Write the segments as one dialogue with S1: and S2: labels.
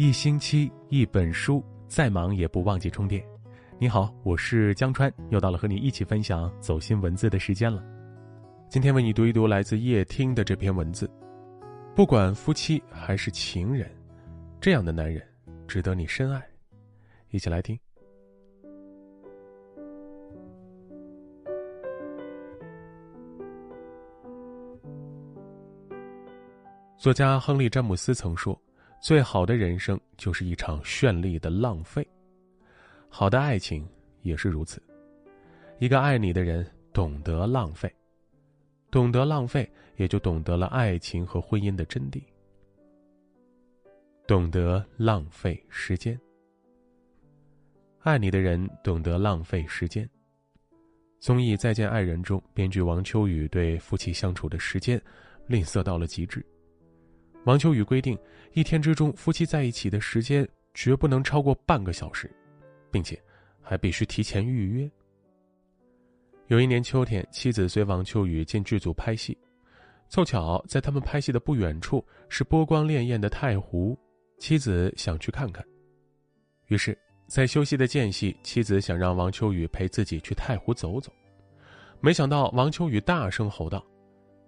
S1: 一星期一本书，再忙也不忘记充电。你好，我是江川，又到了和你一起分享走心文字的时间了。今天为你读一读来自叶听的这篇文字。不管夫妻还是情人，这样的男人值得你深爱。一起来听。作家亨利·詹姆斯曾说：“最好的人生就是一场绚丽的浪费。”好的爱情也是如此。一个爱你的人懂得浪费，懂得浪费，也就懂得了爱情和婚姻的真谛。懂得浪费时间，爱你的人懂得浪费时间。综艺《再见爱人》中，编剧王秋雨对夫妻相处的时间吝啬到了极致。王秋雨规定，一天之中夫妻在一起的时间绝不能超过半个小时，并且还必须提前预约。有一年秋天，妻子随王秋雨进剧组拍戏，凑巧在他们拍戏的不远处是波光潋滟的太湖，妻子想去看看。于是，在休息的间隙，妻子想让王秋雨陪自己去太湖走走，没想到王秋雨大声吼道：“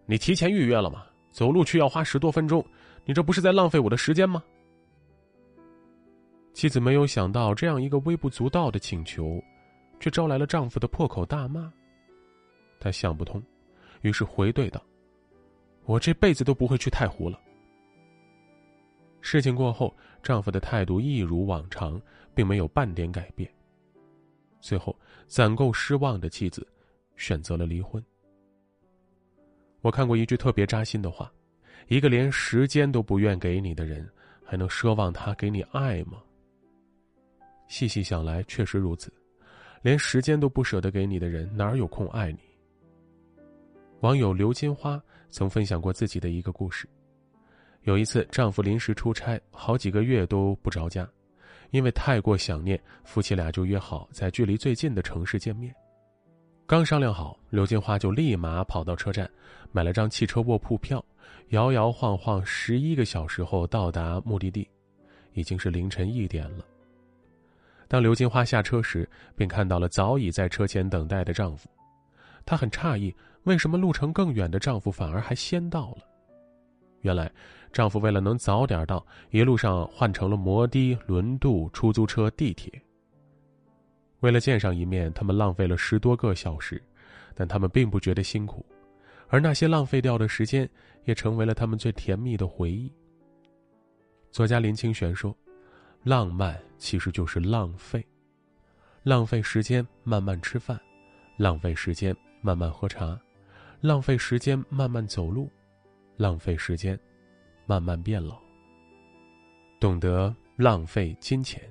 S1: 你提前预约了吗？走路去要花十多分钟。”你这不是在浪费我的时间吗？妻子没有想到这样一个微不足道的请求，却招来了丈夫的破口大骂。她想不通，于是回怼道：“我这辈子都不会去太湖了。”事情过后，丈夫的态度一如往常，并没有半点改变。最后，攒够失望的妻子选择了离婚。我看过一句特别扎心的话。一个连时间都不愿给你的人，还能奢望他给你爱吗？细细想来，确实如此。连时间都不舍得给你的人，哪有空爱你？网友刘金花曾分享过自己的一个故事：有一次，丈夫临时出差，好几个月都不着家，因为太过想念，夫妻俩就约好在距离最近的城市见面。刚商量好，刘金花就立马跑到车站，买了张汽车卧铺票，摇摇晃晃十一个小时后到达目的地，已经是凌晨一点了。当刘金花下车时，便看到了早已在车前等待的丈夫，她很诧异，为什么路程更远的丈夫反而还先到了？原来，丈夫为了能早点到，一路上换成了摩的、轮渡、出租车、地铁。为了见上一面，他们浪费了十多个小时，但他们并不觉得辛苦，而那些浪费掉的时间，也成为了他们最甜蜜的回忆。作家林清玄说：“浪漫其实就是浪费，浪费时间慢慢吃饭，浪费时间慢慢喝茶，浪费时间慢慢走路，浪费时间慢慢变老。懂得浪费金钱。”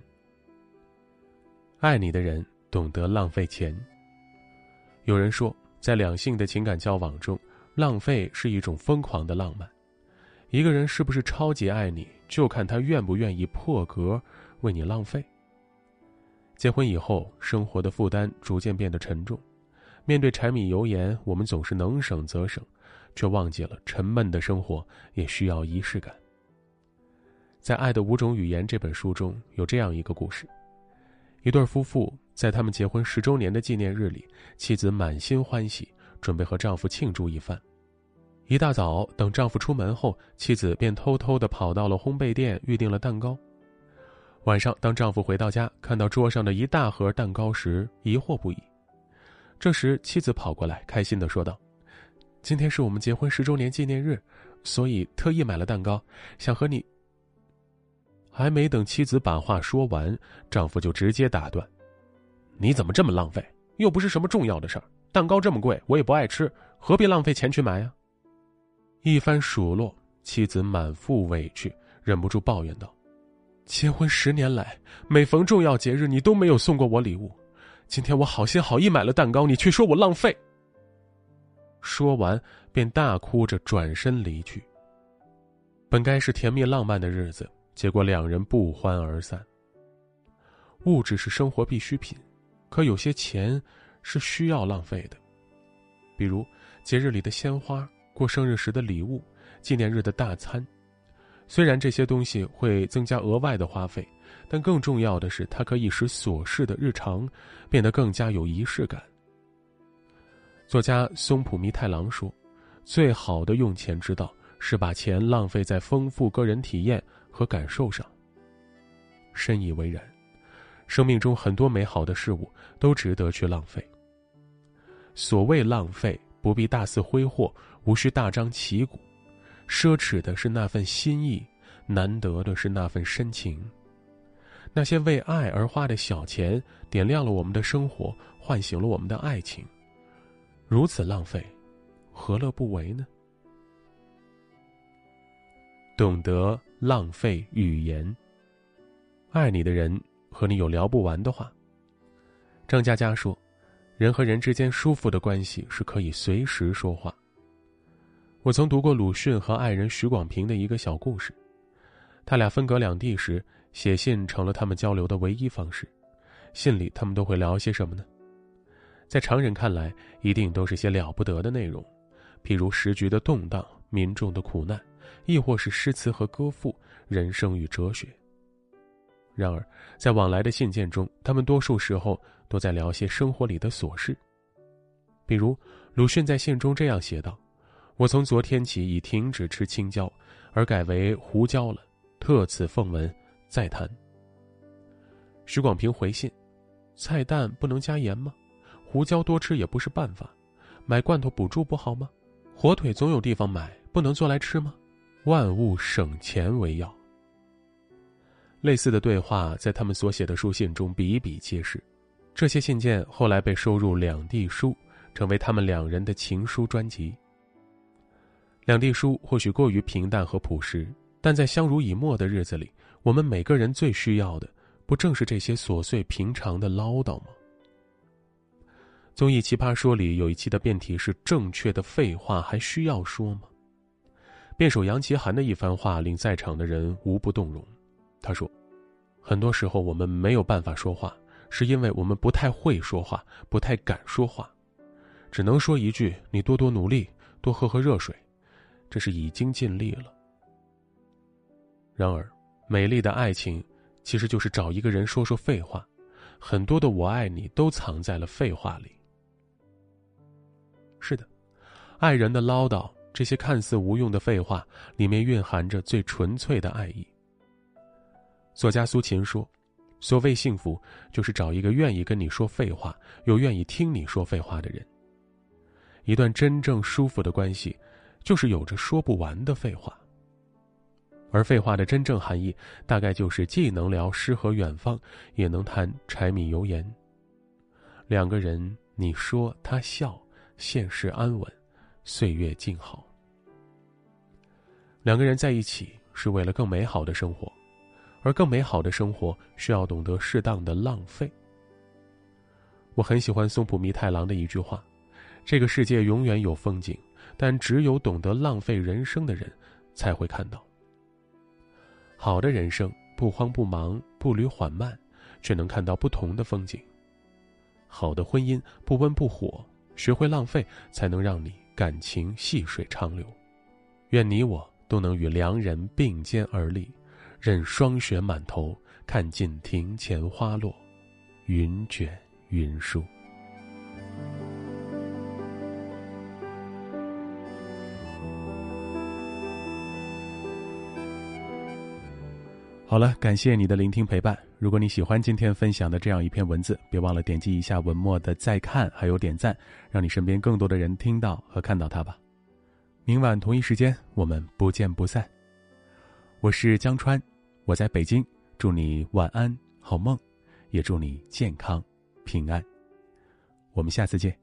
S1: 爱你的人懂得浪费钱。有人说，在两性的情感交往中，浪费是一种疯狂的浪漫。一个人是不是超级爱你，就看他愿不愿意破格为你浪费。结婚以后，生活的负担逐渐变得沉重，面对柴米油盐，我们总是能省则省，却忘记了沉闷的生活也需要仪式感。在《爱的五种语言》这本书中有这样一个故事。一对夫妇在他们结婚十周年的纪念日里，妻子满心欢喜，准备和丈夫庆祝一番。一大早，等丈夫出门后，妻子便偷偷的跑到了烘焙店，预定了蛋糕。晚上，当丈夫回到家，看到桌上的一大盒蛋糕时，疑惑不已。这时，妻子跑过来，开心的说道：“今天是我们结婚十周年纪念日，所以特意买了蛋糕，想和你。”还没等妻子把话说完，丈夫就直接打断：“你怎么这么浪费？又不是什么重要的事儿，蛋糕这么贵，我也不爱吃，何必浪费钱去买呀？”一番数落，妻子满腹委屈，忍不住抱怨道：“结婚十年来，每逢重要节日，你都没有送过我礼物，今天我好心好意买了蛋糕，你却说我浪费。”说完，便大哭着转身离去。本该是甜蜜浪漫的日子。结果两人不欢而散。物质是生活必需品，可有些钱是需要浪费的，比如节日里的鲜花、过生日时的礼物、纪念日的大餐。虽然这些东西会增加额外的花费，但更重要的是，它可以使琐事的日常变得更加有仪式感。作家松浦弥太郎说：“最好的用钱之道是把钱浪费在丰富个人体验和感受上。”深以为然，生命中很多美好的事物都值得去浪费。所谓浪费，不必大肆挥霍，无需大张旗鼓。奢侈的是那份心意，难得的是那份深情。那些为爱而花的小钱，点亮了我们的生活，唤醒了我们的爱情。如此浪费，何乐不为呢？懂得浪费语言。爱你的人和你有聊不完的话。张嘉佳说：“人和人之间舒服的关系是可以随时说话。”我曾读过鲁迅和爱人许广平的一个小故事，他俩分隔两地时，写信成了他们交流的唯一方式。信里他们都会聊些什么呢？在常人看来，一定都是些了不得的内容，譬如时局的动荡、民众的苦难，亦或是诗词和歌赋、人生与哲学。然而，在往来的信件中，他们多数时候都在聊些生活里的琐事。比如，鲁迅在信中这样写道。我从昨天起已停止吃青椒，而改为胡椒了。特此奉闻，再谈。徐广平回信：菜蛋不能加盐吗？胡椒多吃也不是办法，买罐头补助不好吗？火腿总有地方买，不能做来吃吗？万物省钱为要。类似的对话在他们所写的书信中比比皆是，这些信件后来被收入《两地书》，成为他们两人的情书专辑。两地书或许过于平淡和朴实，但在相濡以沫的日子里，我们每个人最需要的，不正是这些琐碎平常的唠叨吗？综艺《奇葩说》里有一期的辩题是：正确的废话还需要说吗？辩手杨奇涵的一番话令在场的人无不动容。他说：“很多时候我们没有办法说话，是因为我们不太会说话，不太敢说话，只能说一句：你多多努力，多喝喝热水。”这是已经尽力了。然而，美丽的爱情其实就是找一个人说说废话，很多的“我爱你”都藏在了废话里。是的，爱人的唠叨，这些看似无用的废话，里面蕴含着最纯粹的爱意。作家苏秦说：“所谓幸福，就是找一个愿意跟你说废话，又愿意听你说废话的人。一段真正舒服的关系。”就是有着说不完的废话，而废话的真正含义，大概就是既能聊诗和远方，也能谈柴米油盐。两个人，你说他笑，现世安稳，岁月静好。两个人在一起是为了更美好的生活，而更美好的生活需要懂得适当的浪费。我很喜欢松浦弥太郎的一句话：“这个世界永远有风景。”但只有懂得浪费人生的人，才会看到。好的人生不慌不忙，步履缓慢，却能看到不同的风景。好的婚姻不温不火，学会浪费，才能让你感情细水长流。愿你我都能与良人并肩而立，任霜雪满头，看尽庭前花落，云卷云舒。好了，感谢你的聆听陪伴。如果你喜欢今天分享的这样一篇文字，别忘了点击一下文末的再看，还有点赞，让你身边更多的人听到和看到它吧。明晚同一时间，我们不见不散。我是江川，我在北京，祝你晚安好梦，也祝你健康平安。我们下次见。